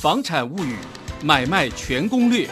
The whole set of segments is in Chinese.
房产物语买卖全攻略。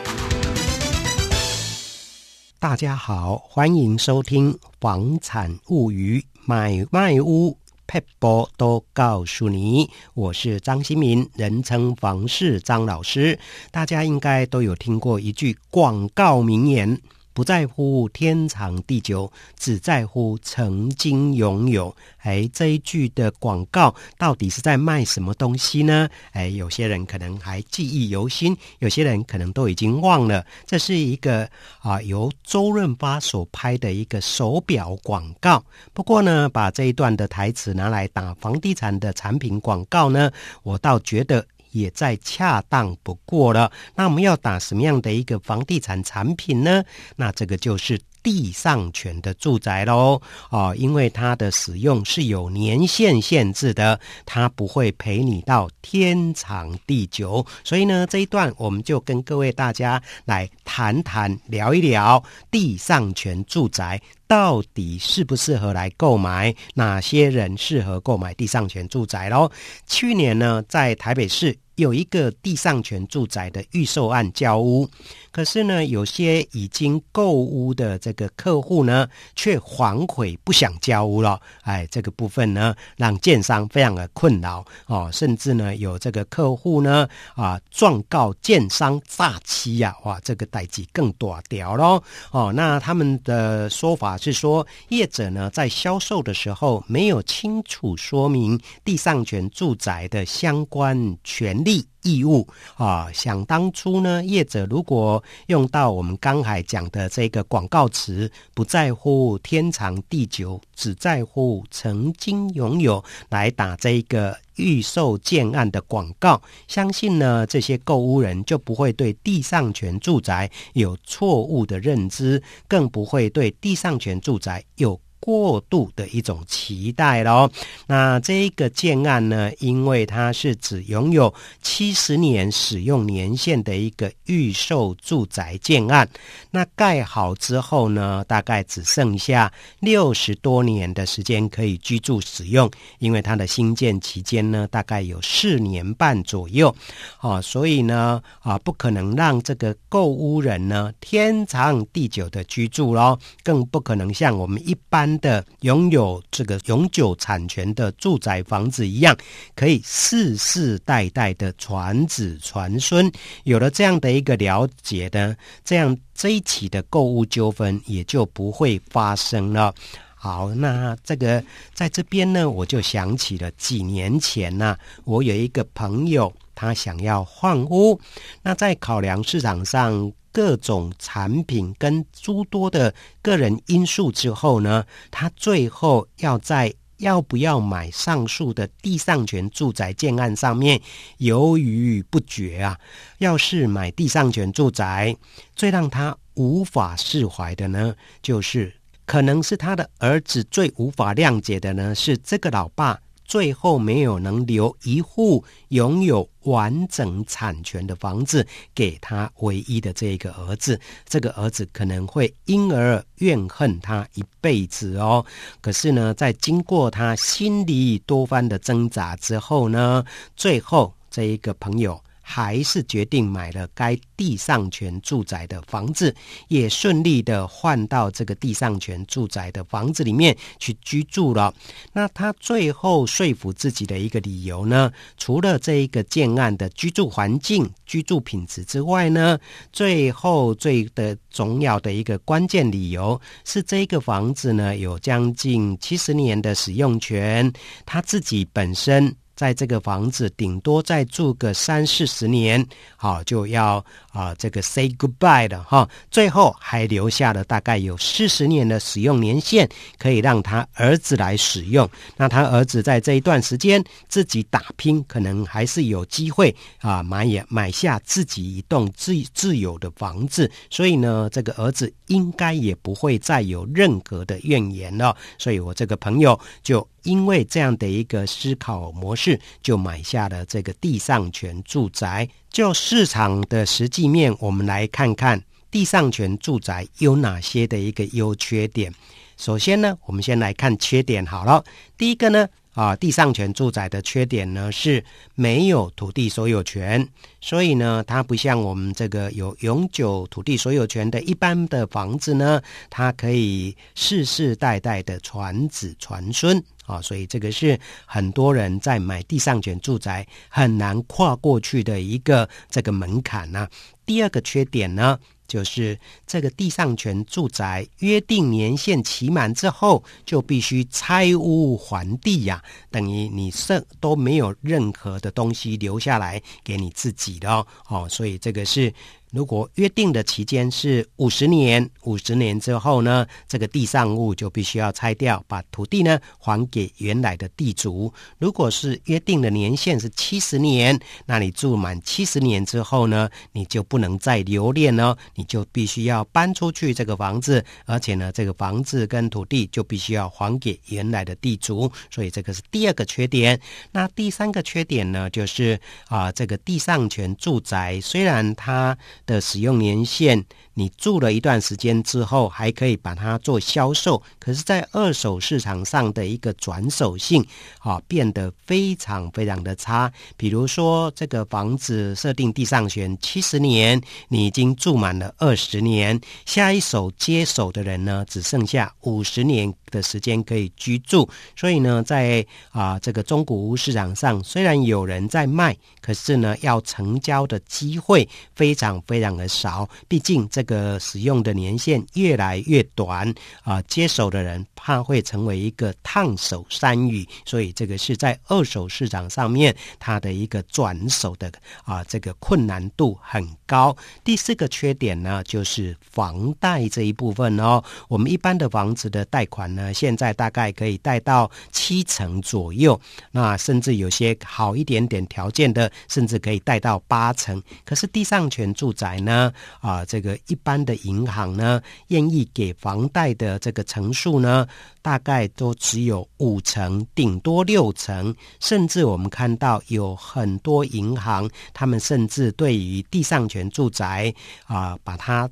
大家好，欢迎收听《房产物语买卖屋》撇波都告诉你，我是张新民，人称房市张老师。大家应该都有听过一句广告名言。不在乎天长地久，只在乎曾经拥有。哎，这一句的广告到底是在卖什么东西呢？哎，有些人可能还记忆犹新，有些人可能都已经忘了。这是一个啊，由周润发所拍的一个手表广告。不过呢，把这一段的台词拿来打房地产的产品广告呢，我倒觉得。也再恰当不过了。那我们要打什么样的一个房地产产品呢？那这个就是地上权的住宅喽。哦，因为它的使用是有年限限制的，它不会陪你到天长地久。所以呢，这一段我们就跟各位大家来谈谈、聊一聊地上权住宅到底适不适合来购买，哪些人适合购买地上权住宅喽。去年呢，在台北市。有一个地上权住宅的预售案交屋，可是呢，有些已经购屋的这个客户呢，却反悔不想交屋了。哎，这个部分呢，让建商非常的困扰哦，甚至呢，有这个客户呢，啊，状告建商诈欺呀，哇，这个代际更大条喽。哦，那他们的说法是说，业者呢，在销售的时候没有清楚说明地上权住宅的相关权利。义务啊，想当初呢，业者如果用到我们刚才讲的这个广告词，不在乎天长地久，只在乎曾经拥有，来打这个预售建案的广告，相信呢，这些购屋人就不会对地上权住宅有错误的认知，更不会对地上权住宅有。过度的一种期待咯。那这一个建案呢，因为它是只拥有七十年使用年限的一个预售住宅建案，那盖好之后呢，大概只剩下六十多年的时间可以居住使用，因为它的新建期间呢，大概有四年半左右，啊，所以呢，啊，不可能让这个购屋人呢天长地久的居住咯，更不可能像我们一般。的拥有这个永久产权的住宅房子一样，可以世世代代的传子传孙。有了这样的一个了解呢，这样这一起的购物纠纷也就不会发生了。好，那这个在这边呢，我就想起了几年前呢、我有一个朋友，他想要换屋，那在考量市场上。各种产品跟诸多的个人因素之后呢，他最后要在要不要买上述的地上权住宅建案上面犹豫不决啊。要是买地上权住宅，最让他无法释怀的呢，就是可能是他的儿子最无法谅解的呢，是这个老爸。最后没有能留一户拥有完整产权的房子给他唯一的这一个儿子，这个儿子可能会因而怨恨他一辈子哦。可是呢，在经过他心里多番的挣扎之后呢，最后这一个朋友。还是决定买了该地上权住宅的房子，也顺利的换到这个地上权住宅的房子里面去居住了。那他最后说服自己的一个理由呢，除了这一个建案的居住环境、居住品质之外呢，最后最的重要的一个关键理由是，这个房子呢有将近七十年的使用权，他自己本身。在这个房子顶多再住个三四十年，好就要啊这个 say goodbye 了哈。最后还留下了大概有四十年的使用年限，可以让他儿子来使用。那他儿子在这一段时间自己打拼，可能还是有机会啊买也买下自己一栋自自有的房子。所以呢，这个儿子应该也不会再有任何的怨言了。所以我这个朋友就。因为这样的一个思考模式，就买下了这个地上权住宅。就市场的实际面，我们来看看地上权住宅有哪些的一个优缺点。首先呢，我们先来看缺点好了。第一个呢，啊，地上权住宅的缺点呢是没有土地所有权，所以呢，它不像我们这个有永久土地所有权的一般的房子呢，它可以世世代代的传子传孙啊，所以这个是很多人在买地上权住宅很难跨过去的一个这个门槛呢、啊。第二个缺点呢，就是这个地上权住宅约定年限期满之后，就必须拆屋还地呀、等于你剩都没有任何的东西留下来给你自己的哦，哦，所以这个是。如果约定的期间是五十年，五十年之后呢，这个地上物就必须要拆掉，把土地呢还给原来的地主。如果是约定的年限是七十年，那你住满七十年之后呢，你就不能再留恋哦，你就必须要搬出去这个房子，而且呢，这个房子跟土地就必须要还给原来的地主。所以这个是第二个缺点。那第三个缺点呢，就是啊，这个地上权住宅虽然它的使用年限，你住了一段时间之后，还可以把它做销售。可是，在二手市场上的一个转手性，啊，变得非常非常的差。比如说，这个房子设定地上权七十年，你已经住满了二十年，下一手接手的人呢，只剩下五十年的时间可以居住。所以呢，在啊这个中古屋市场上，虽然有人在卖，可是呢，要成交的机会非常非常的少。毕竟这个使用的年限越来越短啊，接手的人怕会成为一个烫手山芋，所以这个是在二手市场上面它的一个转手的啊这个困难度很高。第四个缺点呢，就是房贷这一部分哦。我们一般的房子的贷款呢，现在大概可以贷到七成左右，那甚至有些好一点点条件的。甚至可以贷到八成，可是地上权住宅呢？啊，这个一般的银行呢，愿意给房贷的这个成数呢，大概都只有五成，顶多六成。甚至我们看到有很多银行，他们甚至对于地上权住宅啊，把它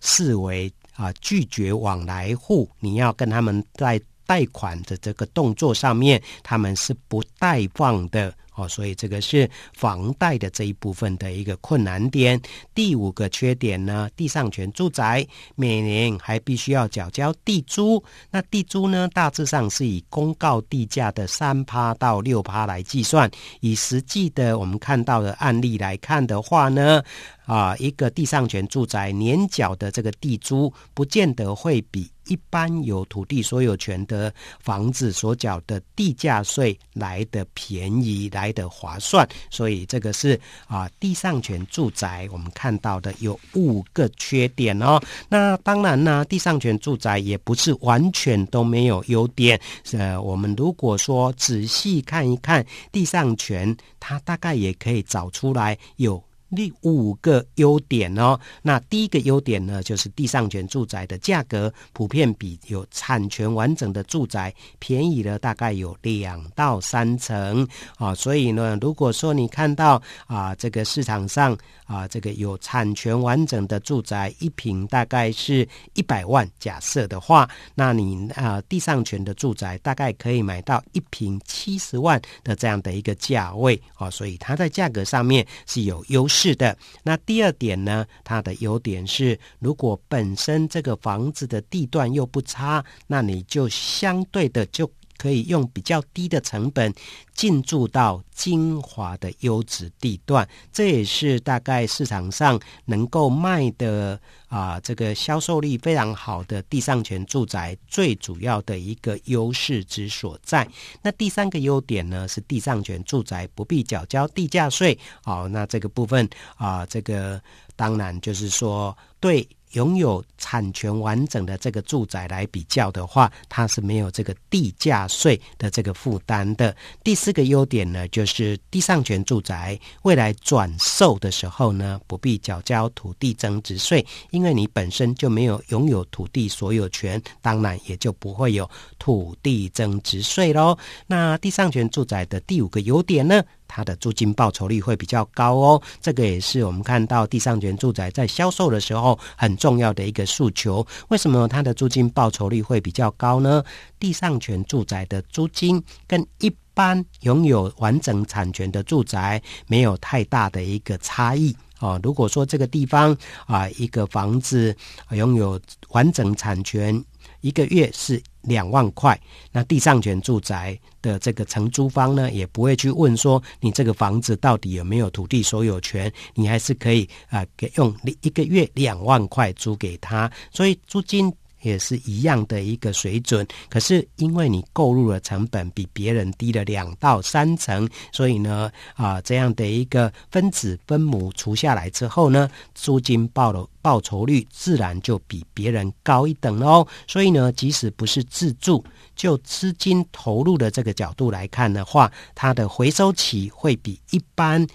视为啊拒绝往来户，你要跟他们在贷款的这个动作上面，他们是不贷放的。哦，所以这个是房贷的这一部分的一个困难点。第五个缺点呢，地上权住宅每年还必须要缴交地租。那地租呢，大致上是以公告地价的三趴到六趴来计算。以实际的我们看到的案例来看的话呢，啊，一个地上权住宅年缴的这个地租，不见得会比。一般有土地所有权的房子所缴的地价税来得便宜，来得划算，所以这个是啊，地上权住宅我们看到的有五个缺点哦。那当然呢，地上权住宅也不是完全都没有优点。呃，我们如果说仔细看一看地上权，它大概也可以找出来有。第五个优点哦，那第一个优点呢，就是地上权住宅的价格普遍比有产权完整的住宅便宜了大概有两到三成。啊，所以呢，如果说你看到啊这个市场上啊这个有产权完整的住宅一平大概是一百万，假设的话，那你啊地上权的住宅大概可以买到一平七十万的这样的一个价位。啊，所以它在价格上面是有优势。是的，那第二点呢，它的优点是，如果本身这个房子的地段又不差，那你就相对的就可以用比较低的成本进驻到精华的优质地段，这也是大概市场上能够卖的啊，这个销售力非常好的地上权住宅最主要的一个优势之所在。那第三个优点呢，是地上权住宅不必缴交地价税。好，那这个部分啊，这个当然就是说对。拥有产权完整的这个住宅来比较的话，它是没有这个地价税的这个负担的。第四个优点呢，就是地上权住宅未来转售的时候呢，不必缴交土地增值税，因为你本身就没有拥有土地所有权，当然也就不会有土地增值税喽。那地上权住宅的第五个优点呢，它的租金报酬率会比较高哦，这个也是我们看到地上权住宅在销售的时候很重要的一个诉求。为什么它的租金报酬率会比较高呢？地上权住宅的租金跟一般拥有完整产权的住宅没有太大的一个差异。哦，如果说这个地方啊，一个房子拥有完整产权，一个月是两万块，那地上权住宅的这个承租方呢，也不会去问说你这个房子到底有没有土地所有权，你还是可以啊，给用一个月两万块租给他，所以租金。也是一样的一个水准，可是因为你购入的成本比别人低了两到三成，所以呢，啊，这样的一个分子分母除下来之后呢，租金报了报酬率自然就比别人高一等哦。所以呢，即使不是自住，就资金投入的这个角度来看的话，它的回收期会比一般。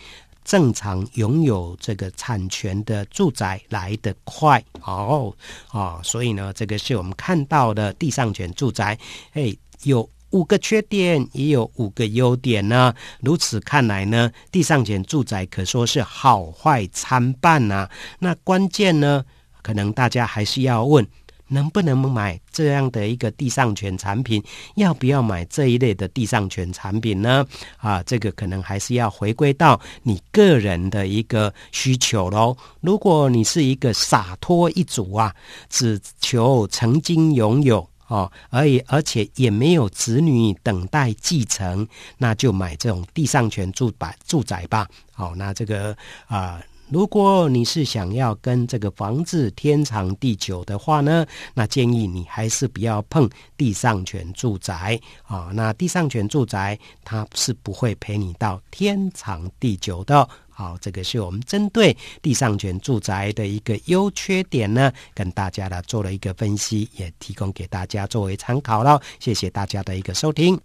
正常拥有这个产权的住宅来得快哦哦，所以呢，这个是我们看到的地上权住宅，哎，有五个缺点，也有五个优点呢。如此看来呢，地上权住宅可说是好坏参半呐、那关键呢，可能大家还是要问。能不能买这样的一个地上权产品？要不要买这一类的地上权产品呢？啊，这个可能还是要回归到你个人的一个需求喽。如果你是一个洒脱一族啊，只求曾经拥有哦，而已，而且也没有子女等待继承，那就买这种地上权住宅住宅吧。好，那这个啊。如果你是想要跟这个房子天长地久的话呢，那建议你还是不要碰地上权住宅啊。那地上权住宅它是不会陪你到天长地久的。好，这个是我们针对地上权住宅的一个优缺点呢，跟大家呢做了一个分析，也提供给大家作为参考了。谢谢大家的一个收听。